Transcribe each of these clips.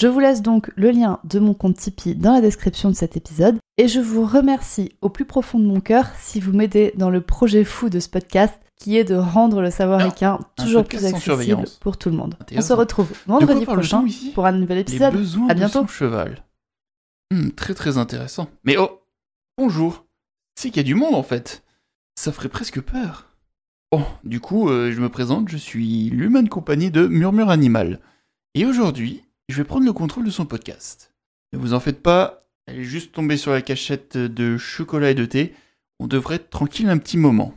Je vous laisse donc le lien de mon compte Tipeee dans la description de cet épisode et je vous remercie au plus profond de mon cœur si vous m'aidez dans le projet fou de ce podcast qui est de rendre le savoir équin toujours plus accessible pour tout le monde. On se retrouve vendredi prochain pour un nouvel épisode. à bientôt. cheval. Hmm, très très intéressant. Mais oh, bonjour. C'est qu'il y a du monde en fait. Ça ferait presque peur. Bon, du coup, euh, je me présente, je suis l'humaine compagnie de Murmure Animal. Et aujourd'hui, je vais prendre le contrôle de son podcast. Ne vous en faites pas, elle est juste tombée sur la cachette de chocolat et de thé. On devrait être tranquille un petit moment.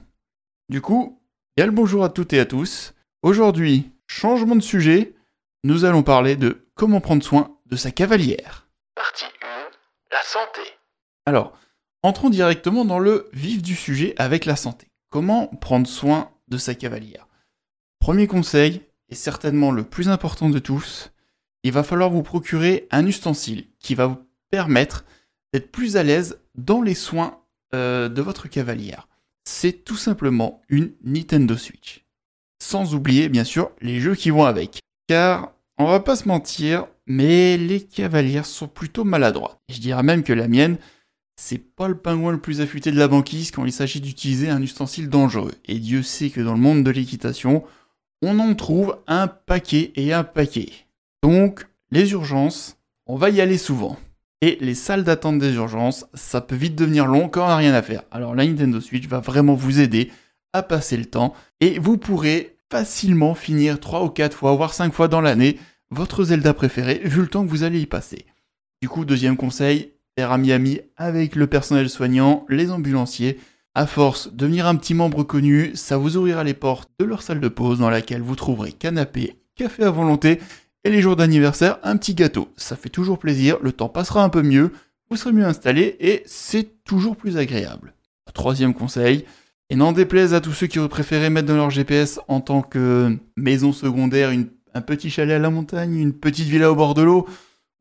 Du coup, bien le bonjour à toutes et à tous. Aujourd'hui, changement de sujet, nous allons parler de comment prendre soin de sa cavalière. Partie 1, la santé. Alors, entrons directement dans le vif du sujet avec la santé. Comment prendre soin de sa cavalière? Premier conseil, et certainement le plus important de tous, il va falloir vous procurer un ustensile qui va vous permettre d'être plus à l'aise dans les soins euh, de votre cavalière. C'est tout simplement une Nintendo Switch. Sans oublier bien sûr les jeux qui vont avec. Car on va pas se mentir, mais les cavalières sont plutôt maladroites. Je dirais même que la mienne, c'est pas le pingouin le plus affûté de la banquise quand il s'agit d'utiliser un ustensile dangereux. Et Dieu sait que dans le monde de l'équitation, on en trouve un paquet et un paquet. Donc, les urgences, on va y aller souvent. Et les salles d'attente des urgences, ça peut vite devenir long quand on n'a rien à faire. Alors la Nintendo Switch va vraiment vous aider à passer le temps et vous pourrez facilement finir 3 ou 4 fois, voire 5 fois dans l'année, votre Zelda préféré, vu le temps que vous allez y passer. Du coup, deuxième conseil, faire ami-ami avec le personnel soignant, les ambulanciers. À force de devenir un petit membre connu, ça vous ouvrira les portes de leur salle de pause dans laquelle vous trouverez canapé, café à volonté et les jours d'anniversaire, un petit gâteau. Ça fait toujours plaisir, le temps passera un peu mieux, vous serez mieux installé et c'est toujours plus agréable. Troisième conseil, et n'en déplaise à tous ceux qui préféré mettre dans leur GPS en tant que maison secondaire un petit chalet à la montagne, une petite villa au bord de l'eau,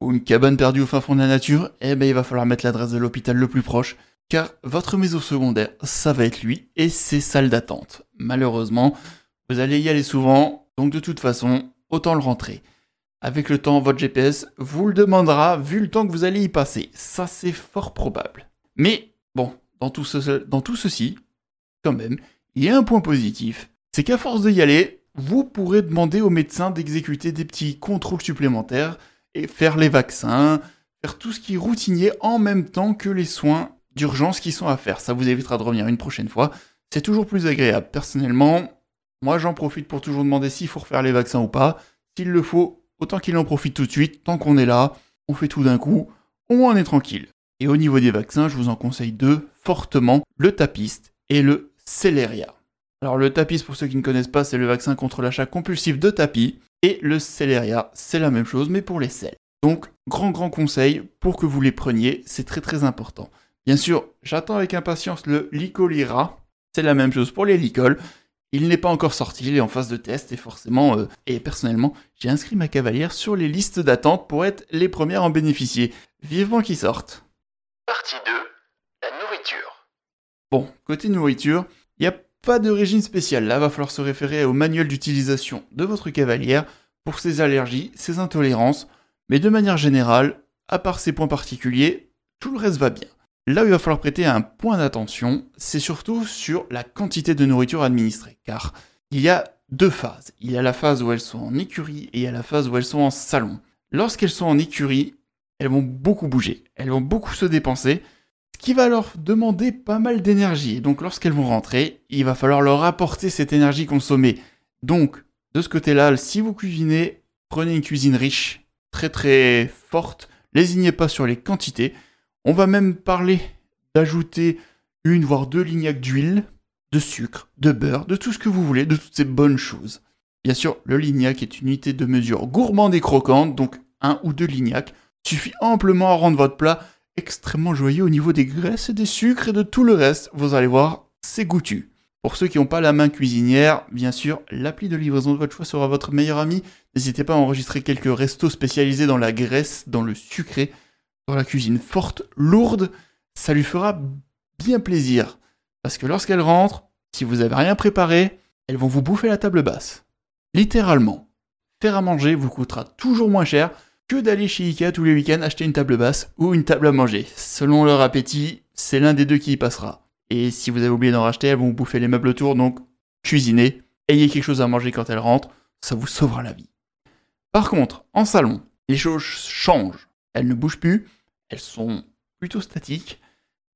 ou une cabane perdue au fin fond de la nature, eh ben il va falloir mettre l'adresse de l'hôpital le plus proche, car votre maison secondaire, ça va être lui et ses salles d'attente. Malheureusement, vous allez y aller souvent, donc de toute façon, autant le rentrer. Avec le temps, votre GPS vous le demandera vu le temps que vous allez y passer. Ça, c'est fort probable. Mais bon, dans tout, ceci, quand même, il y a un point positif. C'est qu'à force d'y aller, vous pourrez demander au médecin d'exécuter des petits contrôles supplémentaires et faire les vaccins, faire tout ce qui est routinier en même temps que les soins d'urgence qui sont à faire. Ça vous évitera de revenir une prochaine fois. C'est toujours plus agréable. Personnellement, moi j'en profite pour toujours demander s'il faut refaire les vaccins ou pas. S'il le faut, autant qu'il en profite tout de suite, tant qu'on est là, on fait tout d'un coup, on est tranquille. Et au niveau des vaccins, je vous en conseille deux fortement, le tapiste et le Celeria. Alors le tapiste, pour ceux qui ne connaissent pas, c'est le vaccin contre l'achat compulsif de tapis, et le Celeria, c'est la même chose, mais pour les selles. Donc, grand grand conseil pour que vous les preniez, c'est très très important. Bien sûr, j'attends avec impatience le Licolira, c'est la même chose pour les licoles, il n'est pas encore sorti, il est en phase de test et forcément, euh, et personnellement, j'ai inscrit ma cavalière sur les listes d'attente pour être les premières à en bénéficier. Vivement qu'il sorte. Partie 2. La nourriture. Bon, côté nourriture, il n'y a pas de régime spécial. Là, va falloir se référer au manuel d'utilisation de votre cavalière pour ses allergies, ses intolérances, mais de manière générale, à part ces points particuliers, tout le reste va bien. Là où il va falloir prêter un point d'attention, c'est surtout sur la quantité de nourriture administrée, car il y a deux phases. Il y a la phase où elles sont en écurie et il y a la phase où elles sont en salon. Lorsqu'elles sont en écurie, elles vont beaucoup bouger, elles vont beaucoup se dépenser, ce qui va leur demander pas mal d'énergie. Donc lorsqu'elles vont rentrer, il va falloir leur apporter cette énergie consommée. Donc, de ce côté-là, si vous cuisinez, prenez une cuisine riche, très très forte, lésignez pas sur les quantités, on va même parler d'ajouter une voire deux lignacs d'huile, de sucre, de beurre, de tout ce que vous voulez, de toutes ces bonnes choses. Bien sûr, le lignac est une unité de mesure gourmande et croquante, donc un ou deux lignacs suffit amplement à rendre votre plat extrêmement joyeux au niveau des graisses et des sucres et de tout le reste. Vous allez voir, c'est goûtu. Pour ceux qui n'ont pas la main cuisinière, bien sûr, l'appli de livraison de votre choix sera votre meilleur ami. N'hésitez pas à enregistrer quelques restos spécialisés dans la graisse, dans le sucré, dans la cuisine forte, lourde. Ça lui fera bien plaisir. Parce que lorsqu'elles rentrent, si vous n'avez rien préparé, elles vont vous bouffer la table basse. Littéralement. Faire à manger vous coûtera toujours moins cher que d'aller chez Ikea tous les week-ends acheter une table basse ou une table à manger. Selon leur appétit, c'est l'un des deux qui y passera. Et si vous avez oublié d'en racheter, elles vont vous bouffer les meubles autour, donc cuisinez, ayez quelque chose à manger quand elles rentrent, ça vous sauvera la vie. Par contre, en salon, les choses changent. Elles ne bougent plus, elles sont plutôt statiques,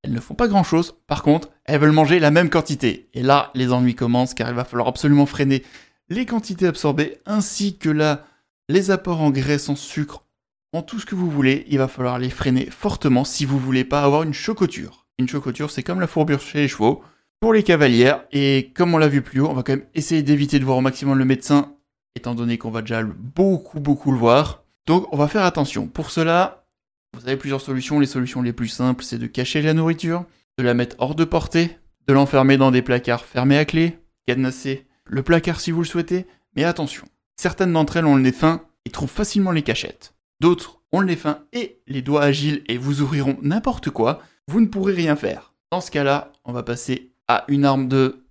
elles ne font pas grand chose, par contre, elles veulent manger la même quantité. Et là, les ennuis commencent car il va falloir absolument freiner les quantités absorbées ainsi que là, les apports en graisse, en sucre, en tout ce que vous voulez. Il va falloir les freiner fortement si vous voulez pas avoir une chocoture. Une chocoture, c'est comme la fourbure chez les chevaux pour les cavalières. Et comme on l'a vu plus haut, on va quand même essayer d'éviter de voir au maximum le médecin, étant donné qu'on va déjà beaucoup, beaucoup le voir. Donc, on va faire attention. Pour cela, vous avez plusieurs solutions. Les solutions les plus simples, c'est de cacher la nourriture, de la mettre hors de portée, de l'enfermer dans des placards fermés à clé, cadenasser le placard si vous le souhaitez. Mais attention, certaines d'entre elles ont le nez fin et trouvent facilement les cachettes. D'autres ont le nez fin et les doigts agiles et vous ouvriront n'importe quoi. Vous ne pourrez rien faire. Dans ce cas-là, on va passer à une arme de...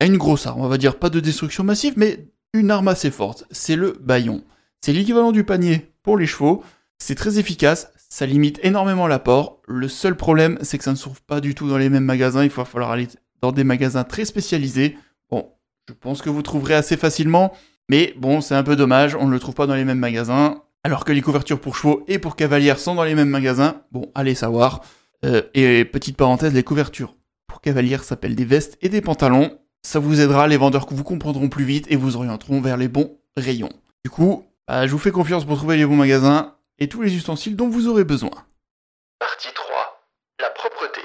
à une grosse arme. On va dire pas de destruction massive, mais une arme assez forte. C'est le baillon. C'est l'équivalent du panier les chevaux. C'est très efficace, ça limite énormément l'apport. Le seul problème, c'est que ça ne se trouve pas du tout dans les mêmes magasins. Il va falloir aller dans des magasins très spécialisés. Bon, je pense que vous trouverez assez facilement. Mais bon, c'est un peu dommage, on ne le trouve pas dans les mêmes magasins. Alors que les couvertures pour chevaux et pour cavalières sont dans les mêmes magasins. Bon, allez savoir. Euh, et petite parenthèse, les couvertures pour cavalières s'appellent des vestes et des pantalons. Ça vous aidera, les vendeurs que vous comprendront plus vite et vous orienteront vers les bons rayons. Du coup, bah, je vous fais confiance pour trouver les bons magasins et tous les ustensiles dont vous aurez besoin. Partie 3. La propreté.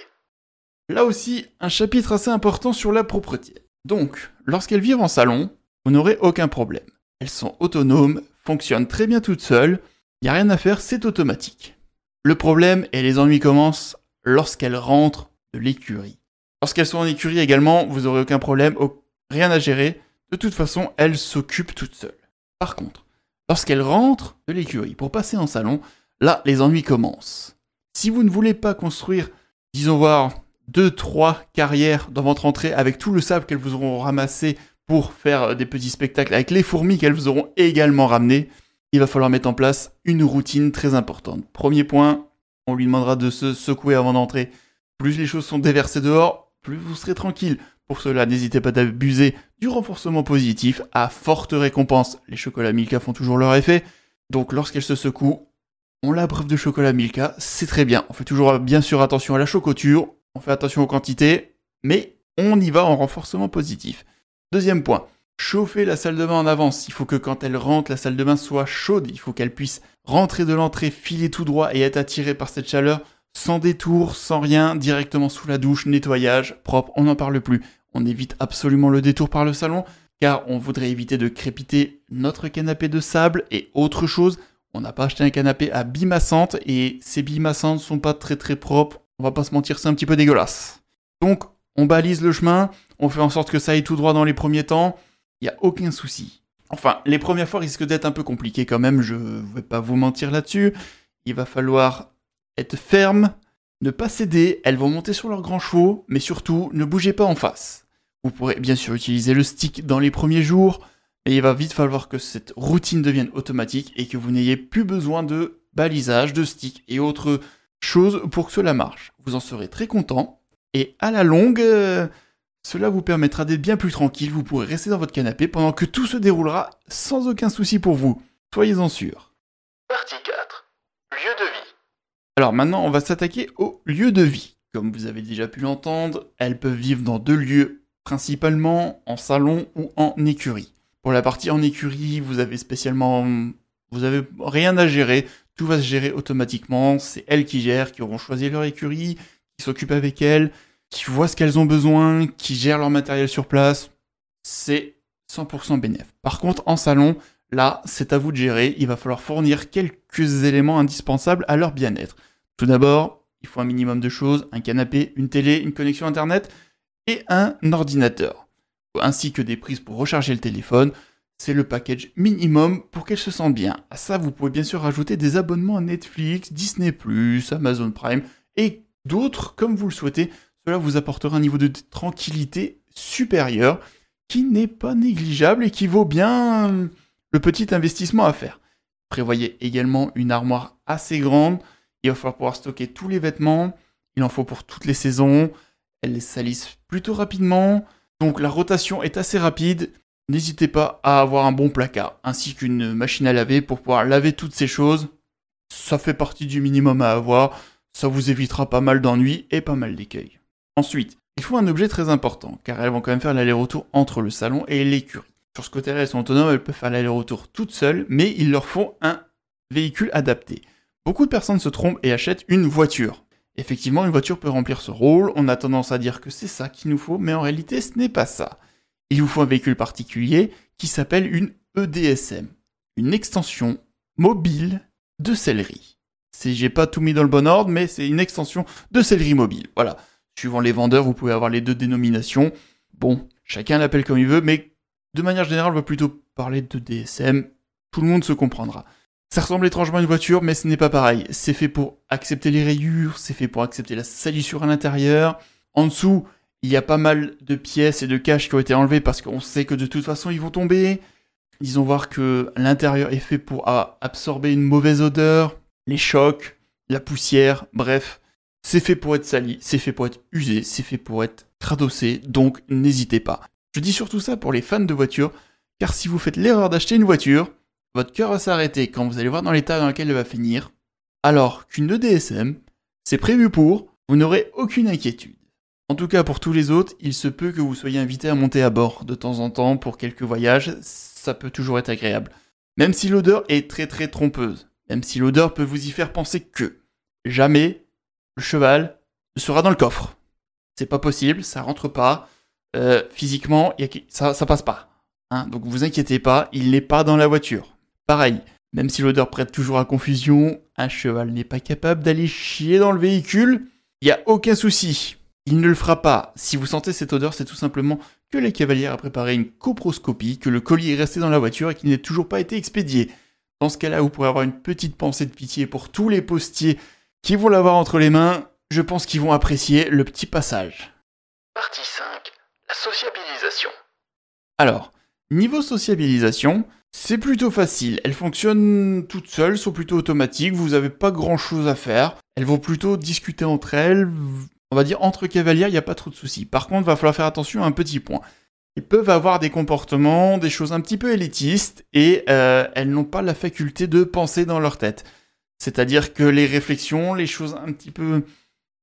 Là aussi, un chapitre assez important sur la propreté. Donc, lorsqu'elles vivent en salon, vous n'aurez aucun problème. Elles sont autonomes, fonctionnent très bien toutes seules, il n'y a rien à faire, c'est automatique. Le problème et les ennuis commencent lorsqu'elles rentrent de l'écurie. Lorsqu'elles sont en écurie également, vous n'aurez aucun problème, rien à gérer. De toute façon, elles s'occupent toutes seules. Par contre, lorsqu'elles rentrent de l'écurie pour passer en salon, là, les ennuis commencent. Si vous ne voulez pas construire, disons voir, deux, trois carrières dans votre entrée avec tout le sable qu'elles vous auront ramassé pour faire des petits spectacles avec les fourmis qu'elles vous auront également ramenées, il va falloir mettre en place une routine très importante. Premier point, on lui demandera de se secouer avant d'entrer. Plus les choses sont déversées dehors, plus vous serez tranquille. Pour cela, n'hésitez pas à abuser du renforcement positif à forte récompense. Les chocolats Milka font toujours leur effet. Donc lorsqu'elle se secoue, on l'abreuve de chocolat Milka, c'est très bien. On fait toujours bien sûr attention à la chocoture, on fait attention aux quantités, mais on y va en renforcement positif. Deuxième point, chauffer la salle de bain en avance. Il faut que quand elle rentre, la salle de bain soit chaude. Il faut qu'elle puisse rentrer de l'entrée, filer tout droit et être attirée par cette chaleur sans détour, sans rien, directement sous la douche, nettoyage, propre, on n'en parle plus. On évite absolument le détour par le salon, car on voudrait éviter de crépiter notre canapé de sable et autre chose. On n'a pas acheté un canapé à billes massantes et ces billes massantes sont pas très très propres. On va pas se mentir, c'est un petit peu dégueulasse. Donc, on balise le chemin, on fait en sorte que ça aille tout droit dans les premiers temps. Il n'y a aucun souci. Enfin, les premières fois risquent d'être un peu compliquées quand même, je ne vais pas vous mentir là-dessus. Il va falloir être ferme, ne pas céder, elles vont monter sur leurs grands chevaux, mais surtout ne bougez pas en face. Vous pourrez bien sûr utiliser le stick dans les premiers jours, mais il va vite falloir que cette routine devienne automatique et que vous n'ayez plus besoin de balisage, de stick et autres choses pour que cela marche. Vous en serez très content et à la longue, euh, cela vous permettra d'être bien plus tranquille, vous pourrez rester dans votre canapé pendant que tout se déroulera sans aucun souci pour vous. Soyez-en sûr. Partie 4. Lieu de vie. Alors maintenant, on va s'attaquer au lieu de vie. Comme vous avez déjà pu l'entendre, elles peuvent vivre dans deux lieux, principalement en salon ou en écurie. Pour la partie en écurie, vous avez spécialement... Vous avez rien à gérer, tout va se gérer automatiquement, c'est elles qui gèrent, qui auront choisi leur écurie, qui s'occupent avec elles, qui voient ce qu'elles ont besoin, qui gèrent leur matériel sur place. C'est 100% bénéf. Par contre, en salon, là, c'est à vous de gérer. Il va falloir fournir quelques éléments indispensables à leur bien-être. Tout d'abord, il faut un minimum de choses, un canapé, une télé, une connexion Internet et un ordinateur, ainsi que des prises pour recharger le téléphone. C'est le package minimum pour qu'elle se sente bien. À ça, vous pouvez bien sûr rajouter des abonnements à Netflix, Disney+, Amazon Prime et d'autres comme vous le souhaitez. Cela vous apportera un niveau de tranquillité supérieur qui n'est pas négligeable et qui vaut bien le petit investissement à faire. Prévoyez également une armoire assez grande. Il va falloir pouvoir stocker tous les vêtements. Il en faut pour toutes les saisons. Elles les salissent plutôt rapidement. Donc la rotation est assez rapide. N'hésitez pas à avoir un bon placard ainsi qu'une machine à laver pour pouvoir laver toutes ces choses. Ça fait partie du minimum à avoir. Ça vous évitera pas mal d'ennuis et pas mal d'écueils. Ensuite, il faut un objet très important, car elles vont quand même faire l'aller-retour entre le salon et l'écurie. Sur ce côté-là, elles sont autonomes, elles peuvent faire l'aller-retour toutes seules, mais il leur faut un véhicule adapté. Beaucoup de personnes se trompent et achètent une voiture. Effectivement, une voiture peut remplir ce rôle, on a tendance à dire que c'est ça qu'il nous faut, mais en réalité ce n'est pas ça. Il vous faut un véhicule particulier qui s'appelle une EDSM, une extension mobile de céleri. J'ai pas tout mis dans le bon ordre, mais c'est une extension de céleri mobile. Voilà. Suivant les vendeurs, vous pouvez avoir les deux dénominations. Bon, chacun l'appelle comme il veut, mais de manière générale, on va plutôt parler de DSM. Tout le monde se comprendra. Ça ressemble étrangement à une voiture, mais ce n'est pas pareil. C'est fait pour accepter les rayures, c'est fait pour accepter la salissure à l'intérieur. En dessous, il y a pas mal de pièces et de caches qui ont été enlevées parce qu'on sait que de toute façon ils vont tomber. Disons voir que l'intérieur est fait pour absorber une mauvaise odeur, les chocs, la poussière, bref. C'est fait pour être sali, c'est fait pour être usé, c'est fait pour être cradossé, donc n'hésitez pas. Je dis surtout ça pour les fans de voitures, car si vous faites l'erreur d'acheter une voiture, votre cœur va s'arrêter quand vous allez voir dans l'état dans lequel elle va finir, alors qu'une EDSM, c'est prévu pour, vous n'aurez aucune inquiétude. En tout cas pour tous les autres, il se peut que vous soyez invité à monter à bord de temps en temps pour quelques voyages, ça peut toujours être agréable. Même si l'odeur est très très trompeuse, même si l'odeur peut vous y faire penser que jamais le cheval ne sera dans le coffre. C'est pas possible, ça rentre pas, euh, physiquement, ça, ça passe pas. Hein. Donc vous inquiétez pas, il n'est pas dans la voiture. Pareil, même si l'odeur prête toujours à confusion, un cheval n'est pas capable d'aller chier dans le véhicule, il n'y a aucun souci. Il ne le fera pas. Si vous sentez cette odeur, c'est tout simplement que les cavalières a préparé une coproscopie, que le colis est resté dans la voiture et qu'il n'est toujours pas été expédié. Dans ce cas-là, vous pourrez avoir une petite pensée de pitié pour tous les postiers qui vont l'avoir entre les mains. Je pense qu'ils vont apprécier le petit passage. Partie 5 sociabilisation. Alors, niveau sociabilisation, c'est plutôt facile. Elles fonctionnent toutes seules, sont plutôt automatiques, vous n'avez pas grand chose à faire. Elles vont plutôt discuter entre elles. On va dire entre cavalières, il n'y a pas trop de soucis. Par contre, va falloir faire attention à un petit point. Ils peuvent avoir des comportements, des choses un petit peu élitistes, et euh, elles n'ont pas la faculté de penser dans leur tête. C'est-à-dire que les réflexions, les choses un petit peu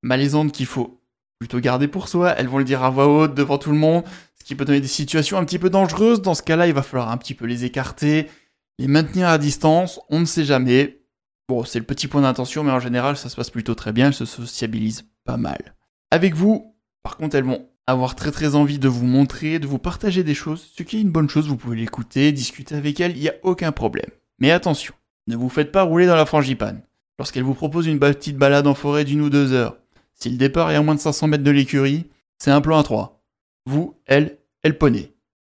malaisantes qu'il faut plutôt garder pour soi, elles vont le dire à voix haute devant tout le monde, qui peut donner des situations un petit peu dangereuses. Dans ce cas-là, il va falloir un petit peu les écarter, les maintenir à distance, on ne sait jamais. Bon, c'est le petit point d'intention, mais en général, ça se passe plutôt très bien, elles se sociabilisent pas mal. Avec vous, par contre, elles vont avoir très très envie de vous montrer, de vous partager des choses, ce qui est une bonne chose, vous pouvez l'écouter, discuter avec elles, il n'y a aucun problème. Mais attention, ne vous faites pas rouler dans la frangipane. Lorsqu'elle vous propose une petite balade en forêt d'une ou deux heures, si le départ est à moins de 500 mètres de l'écurie, c'est un plan à 3. Vous, elle, elle poney.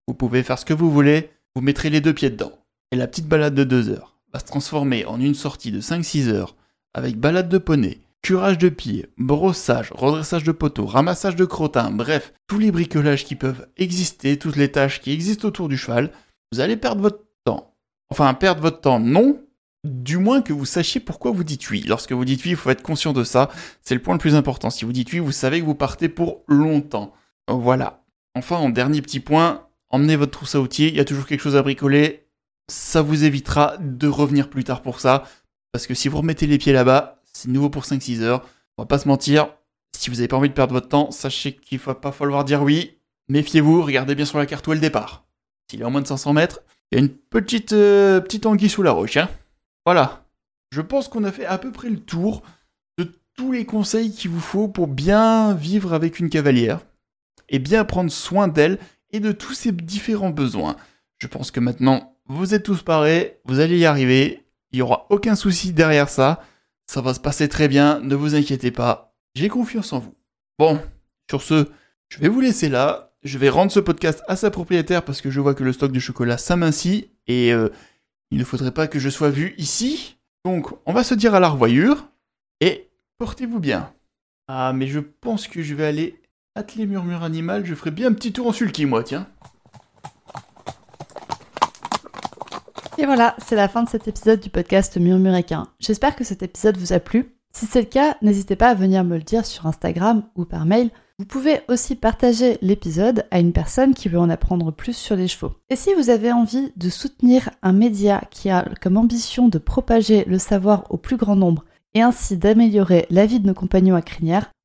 Vous pouvez faire ce que vous voulez, vous mettrez les deux pieds dedans. Et la petite balade de 2 heures va se transformer en une sortie de 5-6 heures avec balade de poney, curage de pieds, brossage, redressage de poteaux, ramassage de crottin, bref, tous les bricolages qui peuvent exister, toutes les tâches qui existent autour du cheval, vous allez perdre votre temps. Enfin, perdre votre temps, non, du moins que vous sachiez pourquoi vous dites oui. Lorsque vous dites oui, il faut être conscient de ça. C'est le point le plus important. Si vous dites oui, vous savez que vous partez pour longtemps. Voilà. Enfin, en dernier petit point, emmenez votre trousse à outils. Il y a toujours quelque chose à bricoler. Ça vous évitera de revenir plus tard pour ça. Parce que si vous remettez les pieds là-bas, c'est nouveau pour 5-6 heures. On va pas se mentir. Si vous n'avez pas envie de perdre votre temps, sachez qu'il va pas falloir dire oui. Méfiez-vous, regardez bien sur la carte où est le départ. S'il est en moins de 500 mètres, il y a une petite, euh, petite anguille sous la roche. Hein voilà. Je pense qu'on a fait à peu près le tour de tous les conseils qu'il vous faut pour bien vivre avec une cavalière et bien prendre soin d'elle et de tous ses différents besoins. Je pense que maintenant, vous êtes tous parés, vous allez y arriver, il n'y aura aucun souci derrière ça. Ça va se passer très bien, ne vous inquiétez pas. J'ai confiance en vous. Bon, sur ce, je vais vous laisser là. Je vais rendre ce podcast à sa propriétaire parce que je vois que le stock de chocolat s'amincit et euh, il ne faudrait pas que je sois vu ici. Donc, on va se dire à la revoyure et portez-vous bien. Ah, mais je pense que je vais aller atteler Murmure Animal. Je ferai bien un petit tour en sulky, moi, tiens. Et voilà, c'est la fin de cet épisode du podcast Murmuréquin. J'espère que cet épisode vous a plu. Si c'est le cas, n'hésitez pas à venir me le dire sur Instagram ou par mail. Vous pouvez aussi partager l'épisode à une personne qui veut en apprendre plus sur les chevaux. Et si vous avez envie de soutenir un média qui a comme ambition de propager le savoir au plus grand nombre et ainsi d'améliorer la vie de nos compagnons à crinière,